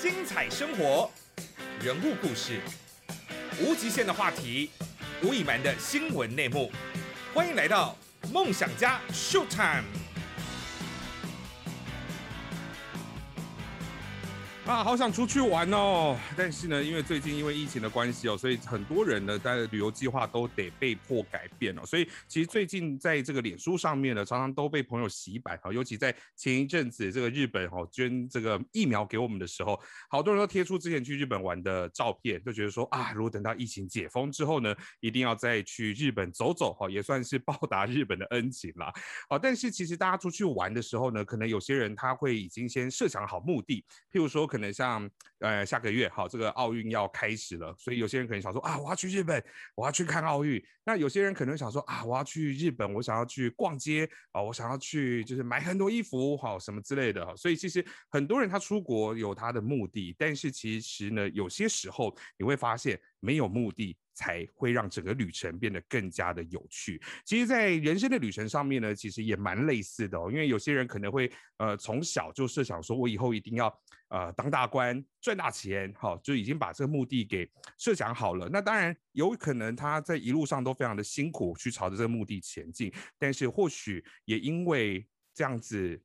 精彩生活，人物故事，无极限的话题，无隐瞒的新闻内幕，欢迎来到梦想家 Show Time。啊，好想出去玩哦！但是呢，因为最近因为疫情的关系哦，所以很多人呢，在旅游计划都得被迫改变哦。所以其实最近在这个脸书上面呢，常常都被朋友洗版哈。尤其在前一阵子，这个日本哈捐这个疫苗给我们的时候，好多人都贴出之前去日本玩的照片，就觉得说啊，如果等到疫情解封之后呢，一定要再去日本走走哈，也算是报答日本的恩情啦。好，但是其实大家出去玩的时候呢，可能有些人他会已经先设想好目的，譬如说可。可能像呃下个月好，这个奥运要开始了，所以有些人可能想说啊，我要去日本，我要去看奥运。那有些人可能想说啊，我要去日本，我想要去逛街啊，我想要去就是买很多衣服好什么之类的。所以其实很多人他出国有他的目的，但是其实呢，有些时候你会发现没有目的。才会让整个旅程变得更加的有趣。其实，在人生的旅程上面呢，其实也蛮类似的哦。因为有些人可能会呃从小就设想说，我以后一定要呃当大官赚大钱，好，就已经把这个目的给设想好了。那当然有可能他在一路上都非常的辛苦去朝着这个目的前进，但是或许也因为这样子。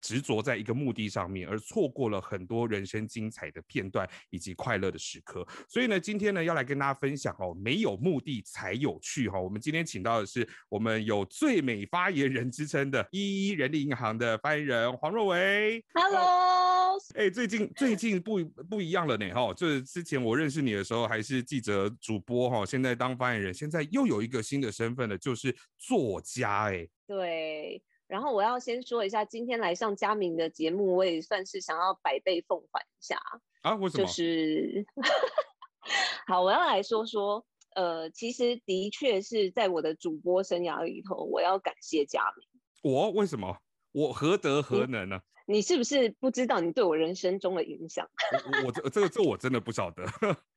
执着在一个目的上面，而错过了很多人生精彩的片段以及快乐的时刻。所以呢，今天呢要来跟大家分享哦，没有目的才有趣哈。我们今天请到的是我们有最美发言人之称的一一人力银行的发言人黄若维。Hello，哎，最近最近不不一样了呢哈，就是之前我认识你的时候还是记者主播哈，现在当发言人，现在又有一个新的身份了，就是作家哎。对。然后我要先说一下，今天来上佳明的节目，我也算是想要百倍奉还一下啊！为什么？就是 好，我要来说说，呃，其实的确是在我的主播生涯里头，我要感谢佳明。我为什么？我何德何能呢？你是不是不知道你对我人生中的影响？我我这这个这我真的不晓得。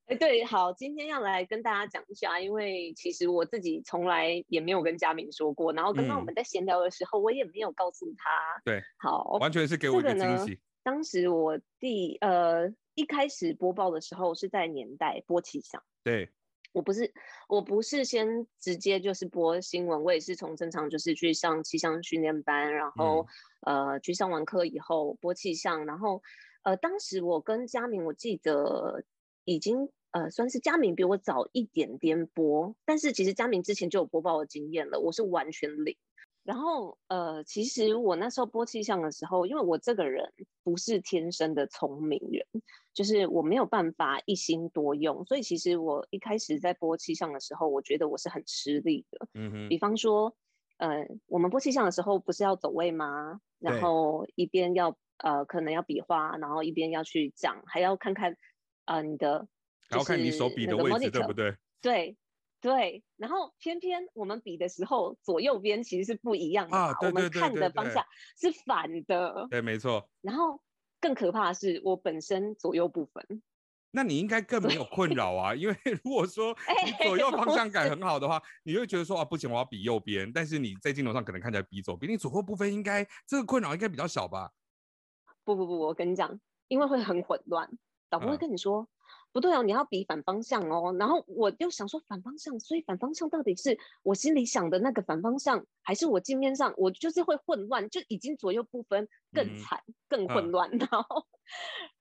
哎，对，好，今天要来跟大家讲一下，因为其实我自己从来也没有跟嘉敏说过，然后刚刚我们在闲聊的时候，我也没有告诉他。对，好，完全是给我一个惊喜。当时我第呃一开始播报的时候是在年代播气象，对我不是我不是先直接就是播新闻，我也是从正常就是去上气象训练班，然后呃去上完课以后播气象，然后呃当时我跟佳敏，我记得。已经呃算是佳明比我早一点点播，但是其实佳明之前就有播报的经验了，我是完全零。然后呃，其实我那时候播气象的时候，因为我这个人不是天生的聪明人，就是我没有办法一心多用，所以其实我一开始在播气象的时候，我觉得我是很吃力的。嗯哼。比方说，呃，我们播气象的时候不是要走位吗？然后一边要呃可能要比划，然后一边要去讲，还要看看。啊，你的然后看你手比的位置对不对？对对，然后偏偏我们比的时候，左右边其实是不一样的啊。我们看的方向是反的。对，没错。然后更可怕的是，我本身左右不分。那你应该更没有困扰啊，因为如果说你左右方向感很好的话，你会觉得说啊，不行，我要比右边。但是你在镜头上可能看起来比左边，你左右部分，应该这个困扰应该比较小吧？不不不，我跟你讲，因为会很混乱。导播会跟你说，不对哦，你要比反方向哦。然后我又想说反方向，所以反方向到底是我心里想的那个反方向，还是我镜面上？我就是会混乱，就已经左右不分，更惨，更混乱。然后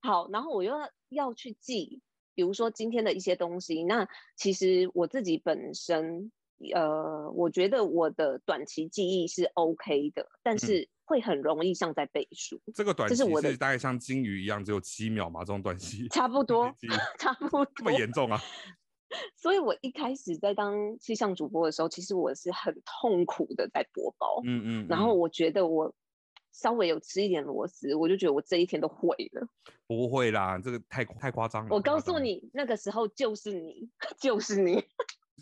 好，然后我又要要去记，比如说今天的一些东西。那其实我自己本身，呃，我觉得我的短期记忆是 OK 的，但是。会很容易像在背书，这个短期是大概像金鱼一样，只有七秒嘛？这种短期差不 多，差不多这么严重啊？所以我一开始在当气象主播的时候，其实我是很痛苦的在播报，嗯嗯，然后我觉得我稍微有吃一点螺丝，我就觉得我这一天都毁了。不会啦，这个太太夸张了。我告诉你，那个时候就是你，就是你。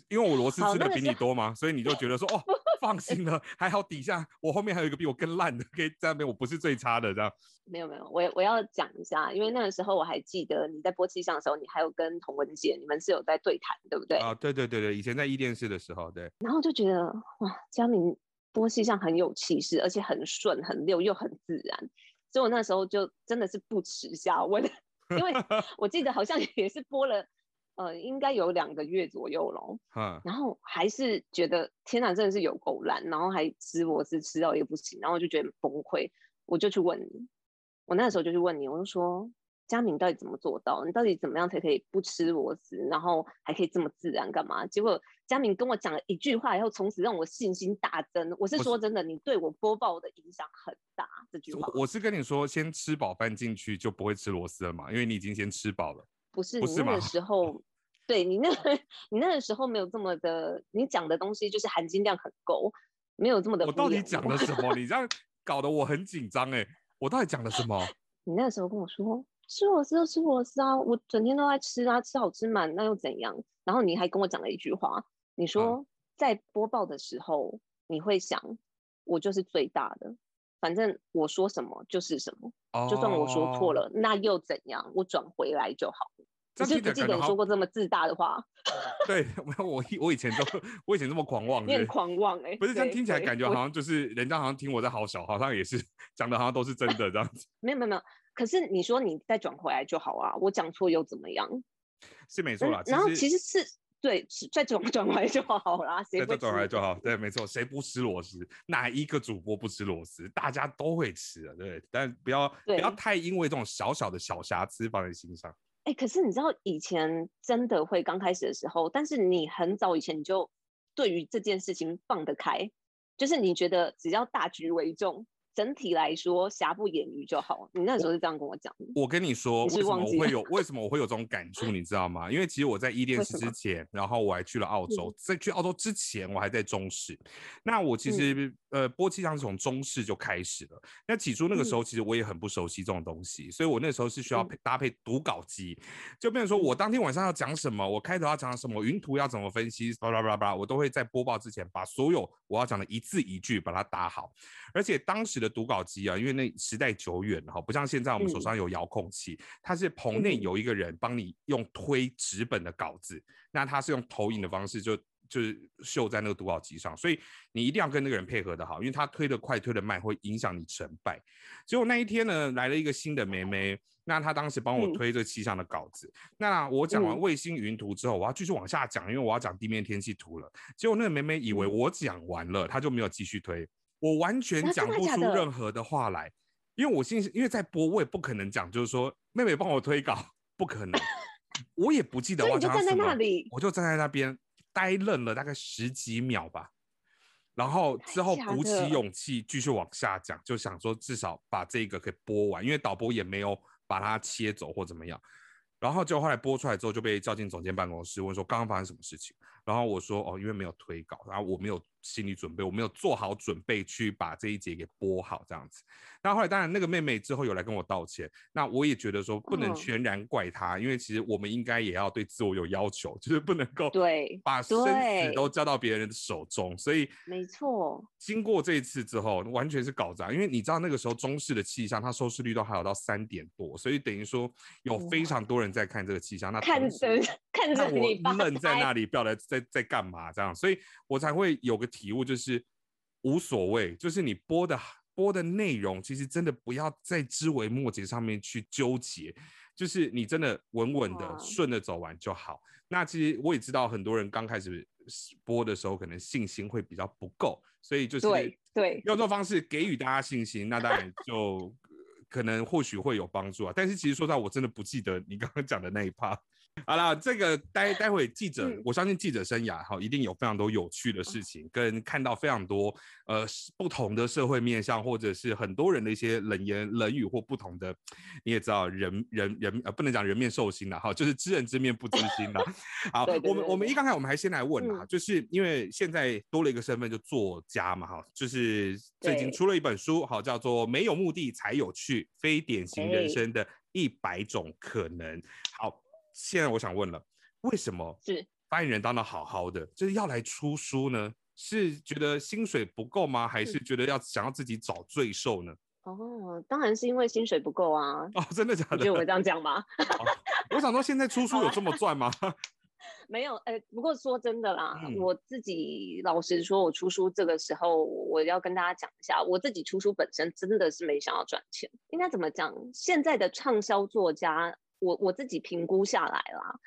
因为我螺丝吃的比你多嘛，所以你就觉得说哦，放心了，还好底下我后面还有一个比我更烂的，可以在那边我不是最差的这样。没有没有，我我要讲一下，因为那个时候我还记得你在播气象的时候，你还有跟童文姐，你们是有在对谈，对不对？啊，对对对对，以前在一电视的时候，对。然后就觉得哇，佳明播气象很有气势，而且很顺很溜又很自然，所以我那时候就真的是不耻下问。因为我记得好像也是播了，呃，应该有两个月左右咯。嗯，然后还是觉得天哪，真的是有够烂，然后还吃螺丝吃到也不行，然后我就觉得崩溃，我就去问你，我那时候就去问你，我就说。佳敏到底怎么做到？你到底怎么样才可以不吃螺丝，然后还可以这么自然？干嘛？结果佳敏跟我讲了一句话，然后从此让我信心大增。我是说真的，你对我播报的影响很大。这句话，我是跟你说，先吃饱饭进去就不会吃螺丝了嘛，因为你已经先吃饱了。不是，你那个时候，对你那个，你那个时候没有这么的，你讲的东西就是含金量很够，没有这么的。我到底讲了什么？你这样搞得我很紧张哎！我到底讲了什么？你那个时候跟我说。吃螺丝就吃螺丝啊，我整天都在吃啊，吃好吃满，那又怎样？然后你还跟我讲了一句话，你说在播报的时候，你会想，我就是最大的，反正我说什么就是什么，就算我说错了，那又怎样？我转回来就好。你是不记得你说过这么自大的话？对，我我我以前都我以前这么狂妄，你很狂妄哎，不是这样听起来感觉好像就是人家好像听我在好小，好像也是讲的好像都是真的这样子。没有没有没有。可是你说你再转回来就好啊，我讲错又怎么样？是没错啦。然后其实是对，再转 转回来就好啦。再转回来就好，对，没错。谁不吃螺丝？哪一个主播不吃螺丝？大家都会吃的，对。但不要不要太因为这种小小的小瑕疵放在心上。哎，可是你知道以前真的会刚开始的时候，但是你很早以前你就对于这件事情放得开，就是你觉得只要大局为重。整体来说，瑕不掩瑜就好。你那时候是这样跟我讲的。我跟你说，为什么我会有为什么我会有这种感触，你知道吗？因为其实我在伊甸斯之前，然后我还去了澳洲。在去澳洲之前，我还在中视。那我其实呃，播气象是从中视就开始了。那起初那个时候，其实我也很不熟悉这种东西，所以我那时候是需要配搭配读稿机，就变成说我当天晚上要讲什么，我开头要讲什么，云图要怎么分析，巴拉巴拉巴拉，我都会在播报之前把所有我要讲的一字一句把它打好。而且当时的读稿机啊，因为那时代久远哈，不像现在我们手上有遥控器，它是棚内有一个人帮你用推纸本的稿子，那他是用投影的方式就就是秀在那个读稿机上，所以你一定要跟那个人配合的好，因为他推的快推的慢会影响你成败。结果那一天呢，来了一个新的妹妹，那她当时帮我推这气象的稿子，那我讲完卫星云图之后，我要继续往下讲，因为我要讲地面天气图了。结果那个妹妹以为我讲完了，她就没有继续推。我完全讲不出任何的话来，因为我心因为在播，我也不可能讲，就是说妹妹帮我推稿，不可能，我也不记得我讲什么，我就站在那边呆愣了大概十几秒吧，然后之后鼓起勇气继续往下讲，就想说至少把这个给播完，因为导播也没有把它切走或怎么样，然后就后来播出来之后就被叫进总监办公室问说刚刚发生什么事情，然后我说哦因为没有推稿，然后我没有。心理准备，我没有做好准备去把这一节给播好，这样子。那后来当然那个妹妹之后有来跟我道歉，那我也觉得说不能全然怪她，因为其实我们应该也要对自我有要求，就是不能够对把生死都交到别人的手中。所以没错，经过这一次之后，完全是搞砸，因为你知道那个时候中式的气象，它收视率都还有到三点多，所以等于说有非常多人在看这个气象。那看着看着你愣在那里，不晓得在在干嘛这样，所以我才会有个。体悟就是无所谓，就是你播的播的内容，其实真的不要在枝微末节上面去纠结，就是你真的稳稳的顺着走完就好。那其实我也知道很多人刚开始播的时候，可能信心会比较不够，所以就是对用这种方式给予大家信心，那当然就 可能或许会有帮助啊。但是其实说实话，我真的不记得你刚刚讲的那一趴。好了，这个待待会记者，我相信记者生涯哈，一定有非常多有趣的事情，跟看到非常多呃不同的社会面向，或者是很多人的一些冷言冷语或不同的，你也知道人人人呃不能讲人面兽心了哈，就是知人知面不知心了。好，我们我们一刚才我们还先来问啊，就是因为现在多了一个身份，就作家嘛哈，就是最近出了一本书，好叫做《没有目的才有趣：非典型人生的一百种可能》。好。现在我想问了，为什么是发言人当的好好的，就是要来出书呢？是觉得薪水不够吗？还是觉得要想要自己找罪受呢？哦，当然是因为薪水不够啊！哦，真的假的？你觉得我这样讲吗？我想说，现在出书有这么赚吗？没有，哎，不过说真的啦，我自己老实说，我出书这个时候，我要跟大家讲一下，我自己出书本身真的是没想要赚钱。应该怎么讲？现在的畅销作家。我我自己评估下来啦，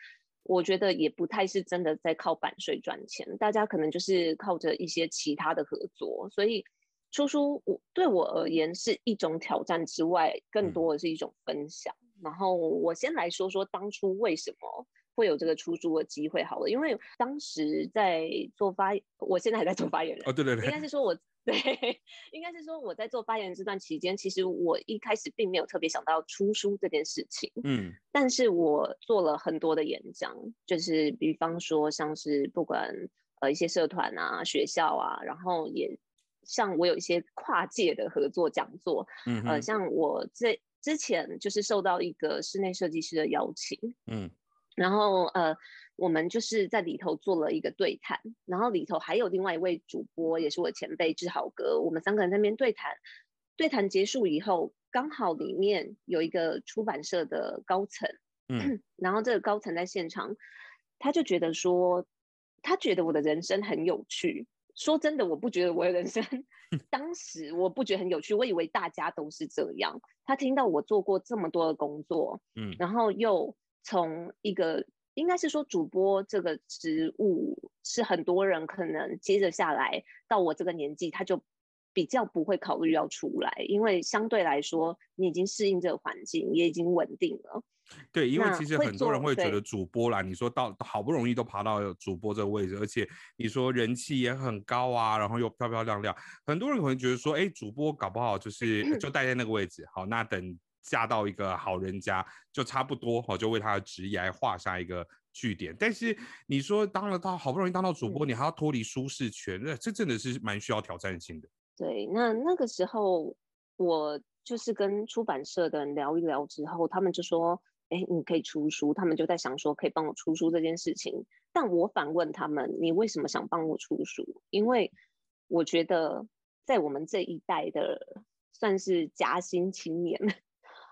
我觉得也不太是真的在靠版税赚钱，大家可能就是靠着一些其他的合作，所以出书我对我而言是一种挑战之外，更多的是一种分享。然后我先来说说当初为什么会有这个出书的机会好了，因为当时在做发，我现在还在做发言人哦，对对对，应该是说我。对，应该是说我在做发言这段期间，其实我一开始并没有特别想到出书这件事情。嗯，但是我做了很多的演讲，就是比方说像是不管呃一些社团啊、学校啊，然后也像我有一些跨界的合作讲座。嗯，呃，像我这之前就是受到一个室内设计师的邀请。嗯。然后呃，我们就是在里头做了一个对谈，然后里头还有另外一位主播，也是我前辈志豪哥，我们三个人在那边对谈。对谈结束以后，刚好里面有一个出版社的高层，嗯，然后这个高层在现场，他就觉得说，他觉得我的人生很有趣。说真的，我不觉得我的人生，当时我不觉得很有趣，我以为大家都是这样。他听到我做过这么多的工作，嗯，然后又。从一个应该是说主播这个职务是很多人可能接着下来到我这个年纪，他就比较不会考虑要出来，因为相对来说你已经适应这个环境，也已经稳定了。对，因为其实很多人会觉得主播啦，你说到好不容易都爬到主播这个位置，而且你说人气也很高啊，然后又漂漂亮亮，很多人可能觉得说，哎，主播搞不好就是 就待在那个位置，好，那等。嫁到一个好人家就差不多哦，就为他的职业画下一个句点。但是你说当了到好不容易当到主播，你还要脱离舒适圈，那这真的是蛮需要挑战性的。对，那那个时候我就是跟出版社的人聊一聊之后，他们就说：“哎，你可以出书。”他们就在想说可以帮我出书这件事情。但我反问他们：“你为什么想帮我出书？”因为我觉得在我们这一代的算是夹心青年。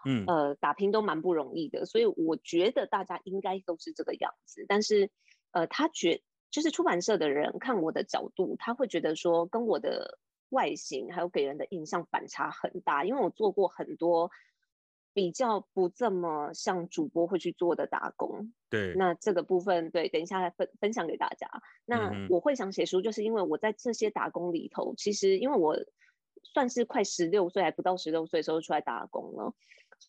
嗯，呃，打拼都蛮不容易的，所以我觉得大家应该都是这个样子。但是，呃，他觉就是出版社的人看我的角度，他会觉得说跟我的外形还有给人的印象反差很大，因为我做过很多比较不这么像主播会去做的打工。对，那这个部分，对，等一下来分分享给大家。那我会想写书，就是因为我在这些打工里头，其实因为我算是快十六岁，还不到十六岁时候出来打工了。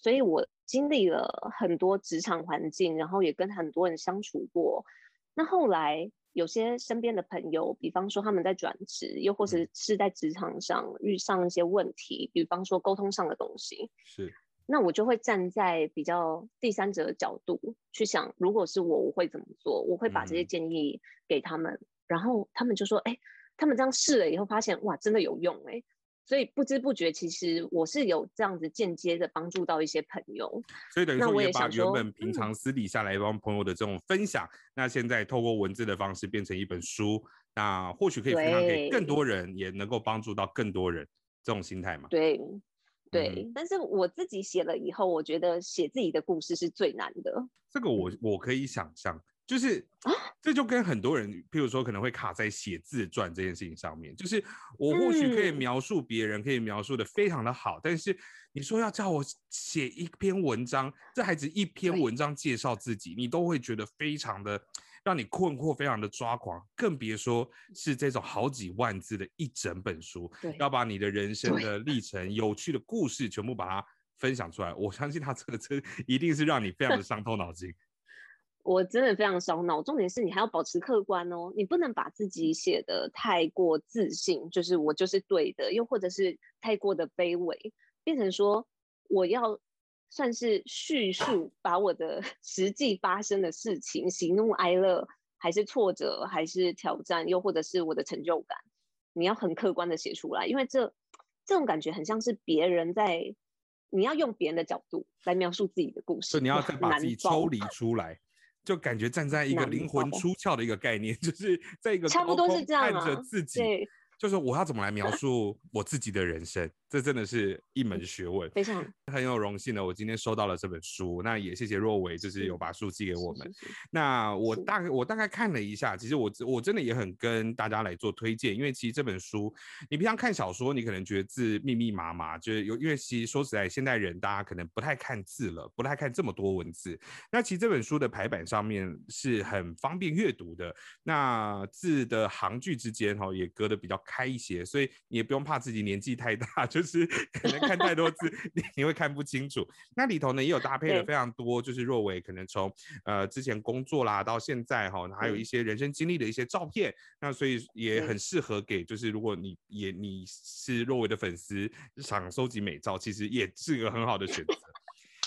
所以我经历了很多职场环境，然后也跟很多人相处过。那后来有些身边的朋友，比方说他们在转职，又或者是在职场上遇上一些问题，比方说沟通上的东西，是。那我就会站在比较第三者的角度去想，如果是我，我会怎么做？我会把这些建议给他们，然后他们就说：“哎，他们这样试了以后，发现哇，真的有用哎。”所以不知不觉，其实我是有这样子间接的帮助到一些朋友。所以等于说，也把原本平常私底下来帮朋友的这种分享，那现在透过文字的方式变成一本书，那或许可以分享给更多人，也能够帮助到更多人，这种心态嘛？对，对。但是我自己写了以后，我觉得写自己的故事是最难的。这个我我可以想象。就是啊，这就跟很多人，譬如说可能会卡在写自传这件事情上面。就是我或许可以描述别人，可以描述的非常的好，但是你说要叫我写一篇文章，这孩子一篇文章介绍自己，你都会觉得非常的让你困惑，非常的抓狂，更别说是这种好几万字的一整本书，要把你的人生的历程、有趣的故事全部把它分享出来。我相信他这个真一定是让你非常的伤透脑筋。我真的非常烧脑，重点是你还要保持客观哦，你不能把自己写的太过自信，就是我就是对的，又或者是太过的卑微，变成说我要算是叙述，把我的 实际发生的事情，喜怒哀乐，还是挫折，还是挑战，又或者是我的成就感，你要很客观的写出来，因为这这种感觉很像是别人在，你要用别人的角度来描述自己的故事，所以你要再把自己抽离出来。就感觉站在一个灵魂出窍的一个概念，就是在一个差不多是这样看着自己，就是我要怎么来描述我自己的人生，这真的是一门学问，非常很有荣幸呢。我今天收到了这本书，那也谢谢若维，就是有把书寄给我们。是是是那我大概我大概看了一下，其实我我真的也很跟大家来做推荐，因为其实这本书，你平常看小说，你可能觉得字密密麻麻，就是有因为其实说实在，现代人大家可能不太看字了，不太看这么多文字。那其实这本书的排版上面是很方便阅读的，那字的行距之间哈也隔得比较开一些，所以你也不用怕自己年纪太大，就是可能看太多字你 你会看不清楚。那里头呢也有搭配了非常多，就是若伟可能从呃之前工作啦到现在哈，还有一些人生经历的一些照片，那所以也很适合给就是如果你也你是若伟的粉丝，想收集美照，其实也是一个很好的选择。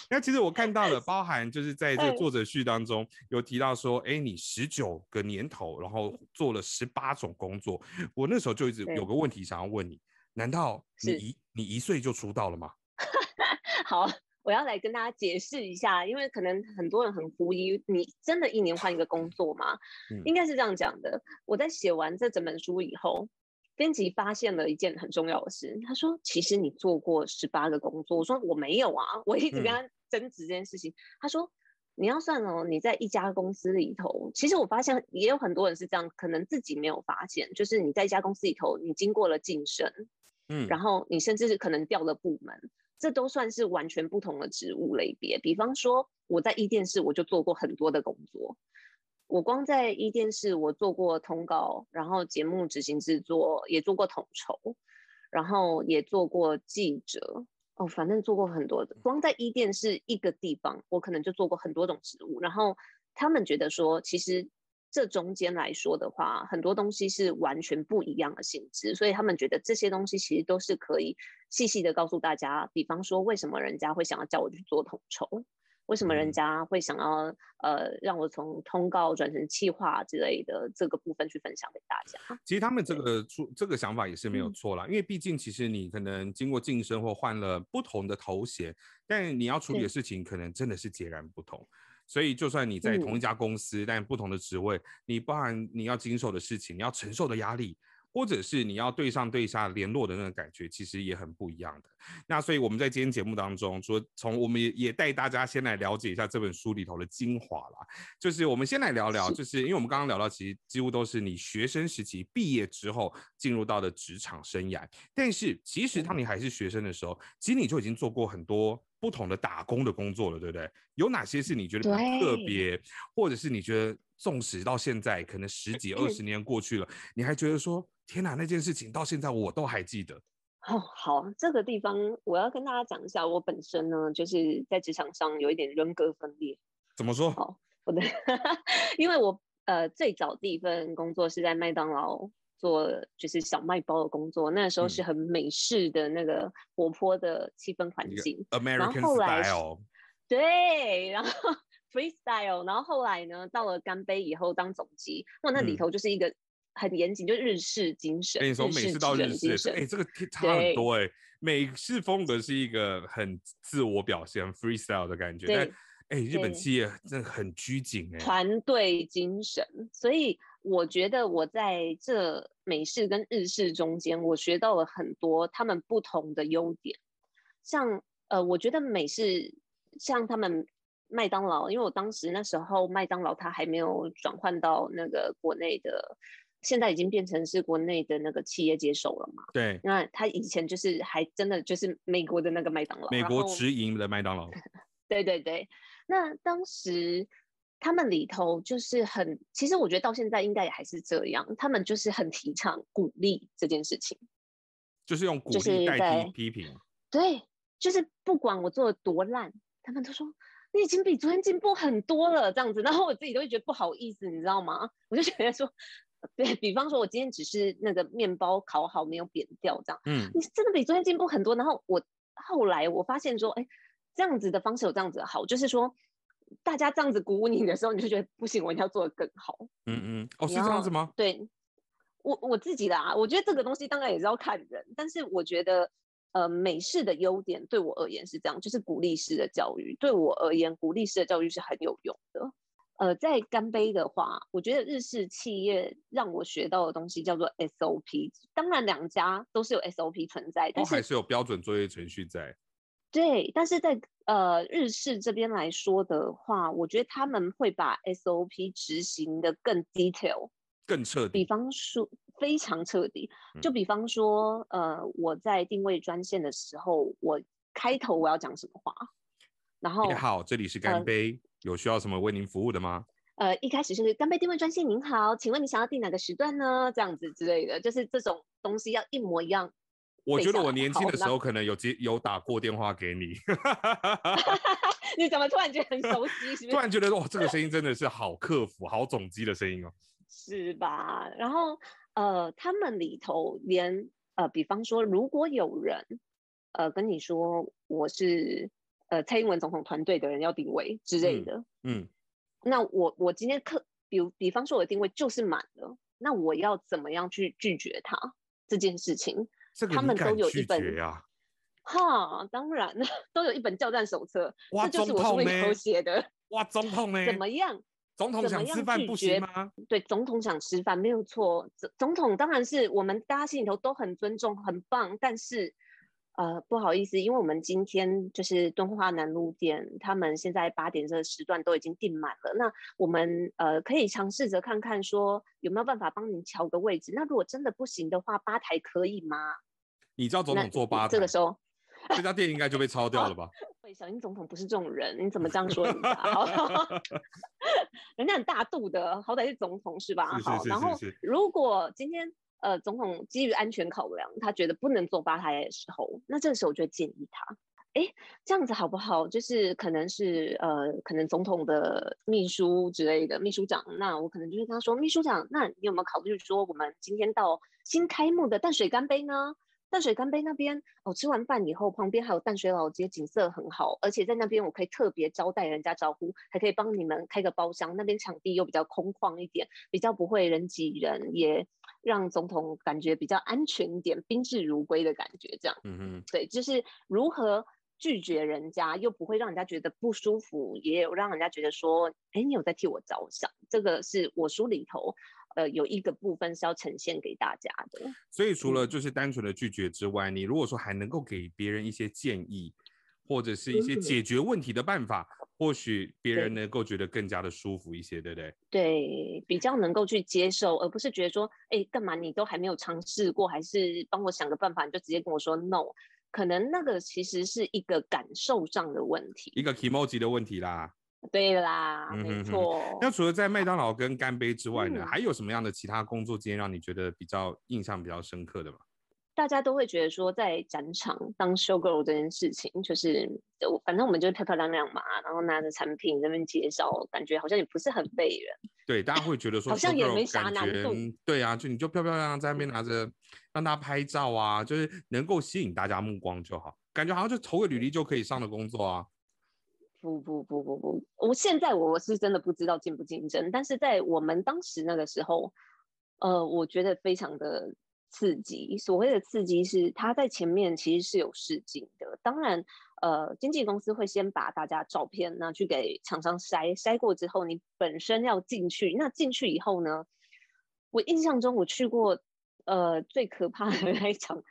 那其实我看到了，包含就是在这个嗯作者序当中有提到说，哎，你十九个年头，然后做了十八种工作。我那时候就一直有个问题想要问你，难道你一你一岁就出道了吗？好，我要来跟大家解释一下，因为可能很多人很狐疑，你真的一年换一个工作吗？嗯应该是这样讲的。我在写完这整本书以后，编辑发现了一件很重要的事，他说：“其实你做过十八个工作。”我说：“我没有啊，我一直跟嗯他争执这件事情。他说。你要算哦，你在一家公司里头，其实我发现也有很多人是这样，可能自己没有发现，就是你在一家公司里头，你经过了晋升，嗯，然后你甚至是可能调了部门，这都算是完全不同的职务类别。比方说，我在一电视我就做过很多的工作，我光在一电视我做过通告，然后节目执行制作，也做过统筹，然后也做过记者。哦，反正做过很多的，光在一电视一个地方，我可能就做过很多种职务。然后他们觉得说，其实这中间来说的话，很多东西是完全不一样的性质，所以他们觉得这些东西其实都是可以细细的告诉大家。比方说，为什么人家会想要叫我去做统筹？为什么人嗯家会想要呃让我从通告转成企划之类的这个部分去分享给大家？其实他们这个出这个想法也是没有嗯错啦，因为毕竟其实你可能经过晋升或换了不同的头衔，但你要处理的事情可能真的是截然不同。所以就算你在同一嗯家公司，但不同的职位，你包含你要经手的事情，你要承受的压力。或者是你要对上对下联络的那个感觉，其实也很不一样的。那所以我们在今天节目当中，说从我们也也带大家先来了解一下这本书里头的精华啦。就是我们先来聊聊，就是因为我们刚刚聊到，其实几乎都是你学生时期毕业之后进入到的职场生涯。但是其实当你还是学生的时候，其实你就已经做过很多不同的打工的工作了，对不对？有哪些是你觉得特对别，或者是你觉得纵使到现在可能十几二十年过去了，你还觉得说天哪，那件事情到现在我都还记得。哦，好，这个地方我要跟大家讲一下，我本身呢就是在职场上有一点人格分裂。怎么说？好，我的，因为我呃最早第一份工作是在麦当劳做就是小卖包的工作，那时候是嗯。很美式的那个活泼的气氛环境。American 后来是 style，对，然后 freestyle，然后后来呢，到了干杯以后当总机，哇，那里嗯。头就是一个很严谨，就日式精神，跟你说美式到日式。哎、这个天差很多哎、美式风格是一个很自我表现、freestyle 的感觉，但对哎、日本企业真的很拘谨哎、团队精神，所以我觉得我在这美式跟日式中间，我学到了很多他们不同的优点。像呃，我觉得美式像他们麦当劳，因为我当时那时候麦当劳它还没有转换到那个国内的，现在已经变成是国内的那个企业接手了嘛。对，那他以前就是还真的就是美国的那个麦当劳，美国直营的麦当劳，对对对，那当时他们里头就是很，其实我觉得到现在应该也还是这样，他们就是很提倡鼓励这件事情。就是用鼓就是励代替批评。对，就是不管我做的多烂，他们都说你已经比昨天进步很多了，这样子。然后我自己都会觉得不好意思，你知道吗？我就觉得说，对比方说，我今天只是那个面包烤好没有扁掉这样，嗯，你真的比昨天进步很多。然后我后来我发现说，哎，这样子的方式有这样子的好，就是说大家这样子鼓舞你的时候，你就觉得不行，我一定要做的更好。嗯嗯，哦，是这样子吗？对我我自己的啊，我觉得这个东西当然也是要看人，但是我觉得，呃，美式的优点对我而言是这样，就是鼓励式的教育，对我而言，鼓励式的教育是很有用的。呃，在干杯的话，我觉得日式企业让我学到的东西叫做 SOP。当然，两家都是有 SOP 存在，但是还是有标准作业程序在。对，但是在呃日式这边来说的话，我觉得他们会把 SOP 执行的更 detail，更彻底。比方说，非常彻底。就比方说，呃，我在定位专线的时候，我开头我要讲什么话，然后你好，这里是干杯。有需要什么为您服务的吗？呃，一开始是干杯定位专线，您好，请问你想要定哪个时段呢？这样子之类的，就是这种东西要一模一样。我觉得我年轻的时候可能有接有打过电话给你。你怎么突然觉得很熟悉？突然觉得哇，这个声音真的是好客服、好总机的声音哦。是吧？然后呃，他们里头连呃，比方说，如果有人呃跟你说我是。呃，蔡英文总统团队的人要定位之类的，嗯，那我我今天客，比如比方说我的定位就是满了，那我要怎么样去拒绝他这件事情？他们都有一本呀，哈，当然了 都有一本教战手册，这就是我书里头写的。哇，总统呢？怎么样？总统想吃饭不行吗？对，总统想吃饭没有错，总总统当然是我们大家心里头都很尊重，很棒，但是。呃，不好意思，因为我们今天就是敦化南路店，他们现在八点这个时段都已经订满了。那我们呃可以尝试着看看，说有没有办法帮您调个位置。那如果真的不行的话，吧台可以吗？你知道总统坐吧台，这个时候这家店应该就被抄掉了吧？对，小英总统不是这种人，你怎么这样说人家？人家很大度的，好歹是总统是吧？好，然后如果今天。呃，总统基于安全考量，他觉得不能做吧台的时候，那这个时候我就建议他，哎，这样子好不好？就是可能是呃，可能总统的秘书之类的秘书长，那我可能就是跟他说，秘书长，那你有没有考虑说，我们今天到新开幕的淡水干杯呢？淡水干杯那边，哦，吃完饭以后，旁边还有淡水老街，景色很好，而且在那边我可以特别招待人家招呼，还可以帮你们开个包厢，那边场地又比较空旷一点，比较不会人挤人，也让总统感觉比较安全一点，宾至如归的感觉，这样，嗯嗯，对，就是如何拒绝人家，又不会让人家觉得不舒服，也有让人家觉得说，哎，你有在替我着想，这个是我书里头。呃，有一个部分是要呈现给大家的，所以除了就是单纯的拒绝之外，你如果说还能够给别人一些建议，或者是一些解决问题的办法，或许别人能够觉得更加的舒服一些，对不对？对，比较能够去接受，而不是觉得说，哎，干嘛你都还没有尝试过，还是帮我想个办法，你就直接跟我说 no，可能那个其实是一个感受上的问题，一个 emoji 的问题啦。对啦，没错。那除了在麦当劳跟干杯之外呢，还有什么样的其他工作经验让你觉得比较印象比较深刻的吗？大家都会觉得说，在展场当 show girl 这件事情，就是反正我们就是漂漂亮亮嘛，然后拿着产品那边介绍，感觉好像也不是很被人。对，大家会觉得说，好像也没啥难度。对啊，就你就漂漂亮亮在那边拿着，让大家拍照啊，就是能够吸引大家目光就好，感觉好像就投个履历就可以上的工作啊。不不不不不，我现在我是真的不知道竞不竞争，但是在我们当时那个时候，呃，我觉得非常的刺激。所谓的刺激是，他在前面其实是有试镜的。当然，呃，经纪公司会先把大家照片拿去给厂商筛，筛过之后，你本身要进去。那进去以后呢，我印象中我去过，呃，最可怕的那一场。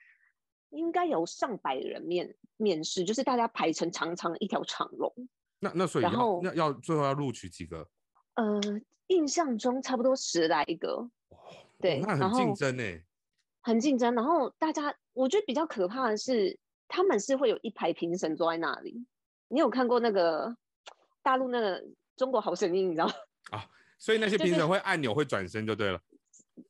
应该有上百人面面试，就是大家排成长长的一条长龙。那那所以要要要最后要录取几个？呃，印象中差不多十来个。对，那很竞争诶，很竞争。然后大家，我觉得比较可怕的是，他们是会有一排评审坐在那里。你有看过那个大陆那个《中国好声音》，你知道？啊，所以那些评审会按钮会转身就对了。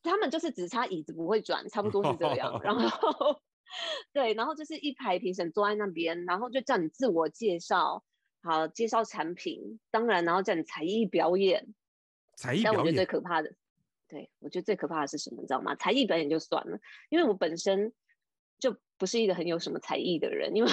他们就是只差椅子不会转，差不多是这样。然后。对，然后就是一排评审坐在那边，然后就叫你自我介绍，好介绍产品，当然，然后叫你才艺表演。才艺表演，但我觉得最可怕的，对我觉得最可怕的是什么，你知道吗？才艺表演就算了，因为我本身就不是一个很有什么才艺的人，因为。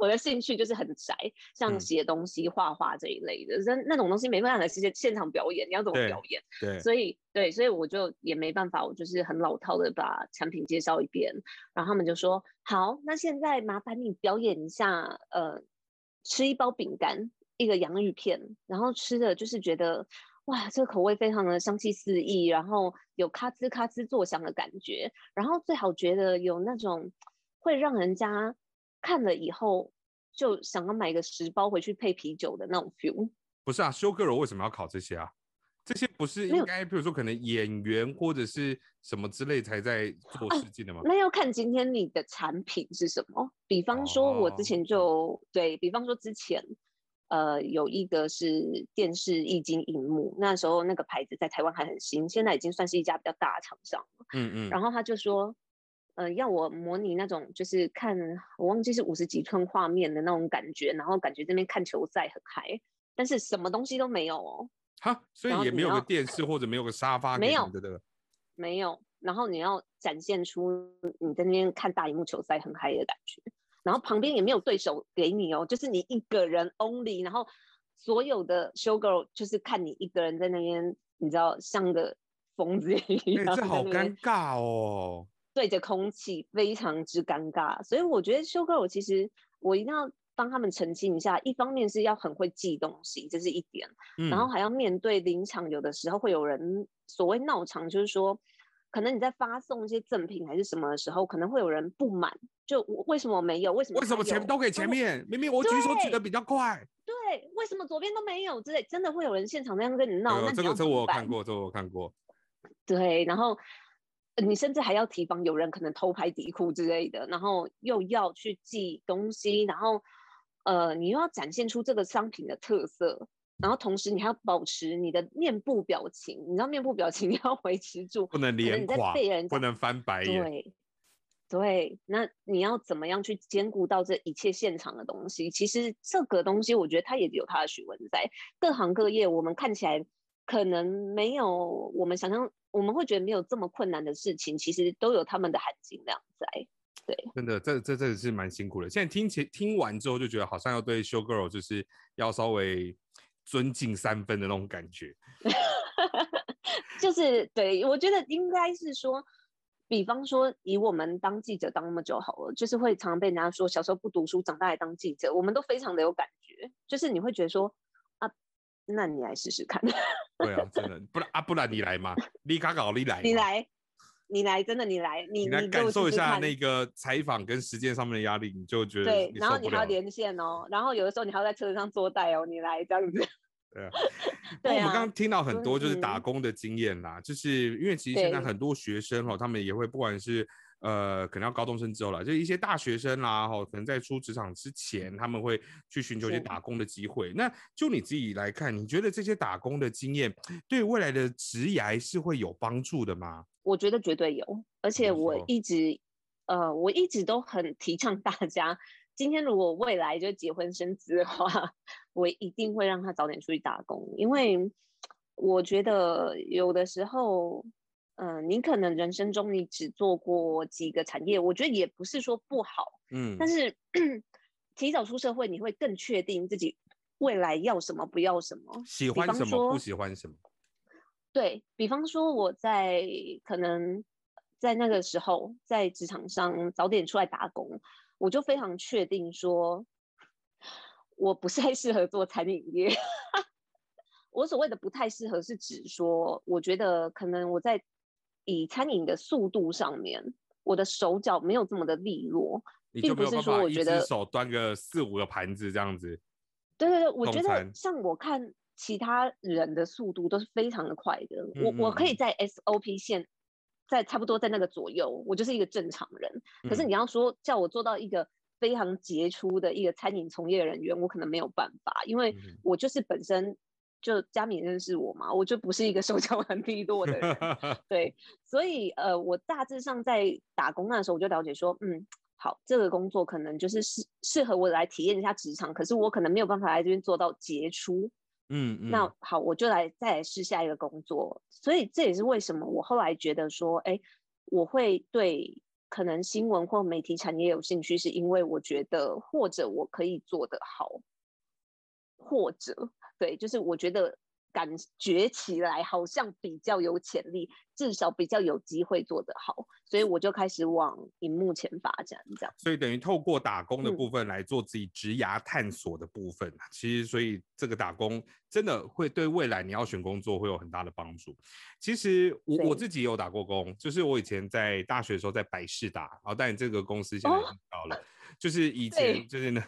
我的兴趣就是很宅，像写东西、画画这一类的，那那种东西没办法直接现场表演，你要怎么表演？对，所以对，所以我就也没办法，我就是很老套的把产品介绍一遍，然后他们就说好，那现在麻烦你表演一下，呃，吃一包饼干，一个洋芋片，然后吃的就是觉得哇，这个口味非常的香气四溢，然后有咔吱咔吱作响的感觉，然后最好觉得有那种会让人家看了以后就想要买个十包回去配啤酒的那种 feel。不是啊，修 girl 为什么要考这些啊？这些不是应该，比如说可能演员或者是什么之类才在做试镜的吗？那要看今天你的产品是什么。比方说，我之前就对比方说之前。呃，有一个是电视液晶荧幕，那时候那个牌子在台湾还很新，现在已经算是一家比较大的厂商了。嗯嗯。然后他就说，呃，要我模拟那种就是看我忘记是五十几寸画面的那种感觉，然后感觉这边看球赛很嗨，但是什么东西都没有哦。哈，所以也没有个电视或者没有个沙发，没有的，没有。然后你要展现出你在那边看大荧幕球赛很嗨的感觉。然后旁边也没有对手给你哦，就是你一个人 only，然后所有的 show girl 就是看你一个人在那边，你知道像个疯子一样，这好尴尬哦，对着空气非常之尴尬。所以我觉得 show girl 其实我一定要帮他们澄清一下，一方面是要很会记东西，这是一点，然后还要面对临场，有的时候会有人所谓闹场，就是说。可能你在发送一些赠品还是什么的时候，可能会有人不满，就为什么没有？为什么？为什么前都给前面？明明我举手举的比较快。对，为什么左边都没有？之类，真的会有人现场那样跟你闹。那这个这我看过，这我看过。对，然后你甚至还要提防有人可能偷拍底裤之类的，然后又要去寄东西，然后呃，你又要展现出这个商品的特色。然后同时你还要保持你的面部表情，你知道面部表情 你要维持住，不能脸垮，不能翻白眼。对，对，那你要怎么样去兼顾到这一切现场的东西？其实这个东西，我觉得它也有它的学问在。各行各业，我们看起来可能没有我们想象，我们会觉得没有这么困难的事情，其实都有他们的含金量在。对，真的，这这真的是蛮辛苦的。现在听起听完之后，就觉得好像要对 show girl 就是要稍微。尊敬三分的那种感觉，就是对我觉得应该是说，比方说以我们当记者当那么久好了，就是会常常被人家说小时候不读书，长大来当记者，我们都非常的有感觉，就是你会觉得说啊，那你来试试看。对啊，真的，不然啊，不然你来嘛，你卡搞你来，你来，你来，真的你来，你来感受一下那个采访跟时间上面的压力，你就觉得对，然后你还要连线哦，然后有的时候你还要在车子上坐待哦，你来这样子。对啊，我们刚刚听到很多就是打工的经验啦，就是因为其实现在很多学生哦，他们也会不管是呃可能要高中生之后了，就一些大学生啦哈，可能在出职场之前，他们会去寻求一些打工的机会。那就你自己来看，你觉得这些打工的经验对未来的职涯是会有帮助的吗？我觉得绝对有，而且我一直呃我一直都很提倡大家。今天如果未来就结婚生子的话，我一定会让他早点出去打工，因为我觉得有的时候，嗯，你可能人生中你只做过几个产业，我觉得也不是说不好，嗯，但是 提早出社会，你会更确定自己未来要什么，不要什么，喜欢什么，不喜欢什么。对比方说，我在可能在那个时候在职场上早点出来打工。我就非常确定说，我不太适合做餐饮业。我所谓的不太适合，是指说，我觉得可能我在以餐饮的速度上面，我的手脚没有这么的利落，并不是说我觉得手端个四五个盘子这样子。对对对，我觉得像我看其他人的速度都是非常的快的，我我可以在 SOP 线。在差不多在那个左右，我就是一个正常人。可是你要说叫我做到一个非常杰出的一个餐饮从业人员，我可能没有办法，因为我就是本身就佳敏认识我嘛，我就不是一个手脚很利落的人。对，所以呃，我大致上在打工那时候，我就了解说，嗯，好，这个工作可能就是适适合我来体验一下职场，可是我可能没有办法来这边做到杰出。嗯，那好，我就来再来试下一个工作，所以这也是为什么我后来觉得说，哎，我会对可能新闻或媒体产业有兴趣，是因为我觉得或者我可以做得好，或者对，就是我觉得感觉起来好像比较有潜力，至少比较有机会做得好，所以我就开始往荧幕前发展，这样。所以等于透过打工的部分来做自己职涯探索的部分，其实所以这个打工真的会对未来你要选工作会有很大的帮助。其实我我自己有打过工，就是我以前在大学的时候在百事打，然后但这个公司现在已经倒了。就是以前就是呢，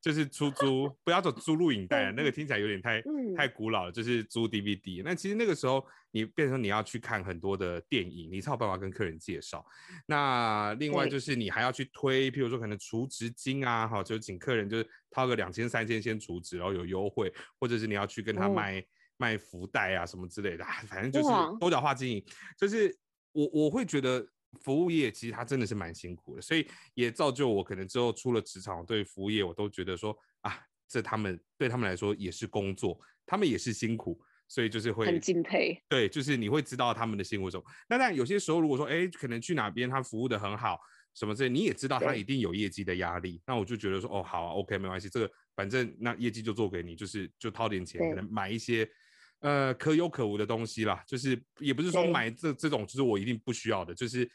就是出租，不要走租录影带，那个听起来有点太太古老了。就是租 DVD。那其实那个时候你变成你要去看很多的电影，你才有办法跟客人介绍。那另外就是你还要去推，譬如说可能储值金啊，哈，就请客人就是掏个两千三千先储值，然后有优惠，或者是你要去跟他卖卖福袋啊什么之类的，反正就是多角化经营。就是我我会觉得。服务业其实它真的是蛮辛苦的，所以也造就我可能之后出了职场，对服务业我都觉得说啊，这他们对他们来说也是工作，他们也是辛苦，所以就是会很敬佩。对，就是你会知道他们的辛苦什么。那但有些时候如果说哎，可能去哪边他服务的很好，什么之类，你也知道他一定有业绩的压力，那我就觉得说哦好啊，OK 没关系，这个反正那业绩就做给你，就是就掏点钱，可能买一些。呃，可有可无的东西啦，就是也不是说买这这种，就是我一定不需要的，就是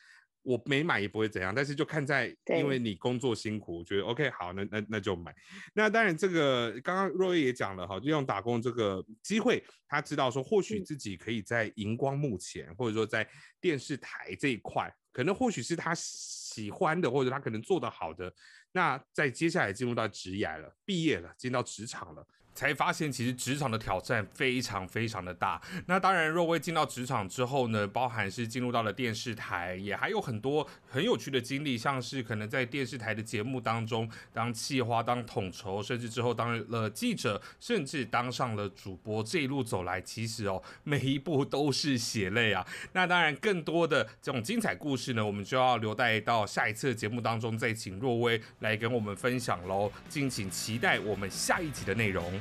我没买也不会怎样。但是就看在，因为你工作辛苦，我觉得 OK 好，那那那就买。那当然，这个刚刚若叶也讲了哈，就用打工这个机会，他知道说或许自己可以在荧光幕前，或者说在电视台这一块，可能或许是他喜欢的，或者他可能做得好的。那在接下来进入到职业了，毕业了，进到职场了。才发现，其实职场的挑战非常非常的大。那当然，若薇进到职场之后呢，包含是进入到了电视台，也还有很多很有趣的经历，像是可能在电视台的节目当中当企划、当统筹，甚至之后当了记者，甚至当上了主播。这一路走来，其实哦，每一步都是血泪啊。那当然，更多的这种精彩故事呢，我们就要留待到下一次的节目当中再请若薇来跟我们分享喽。敬请期待我们下一集的内容。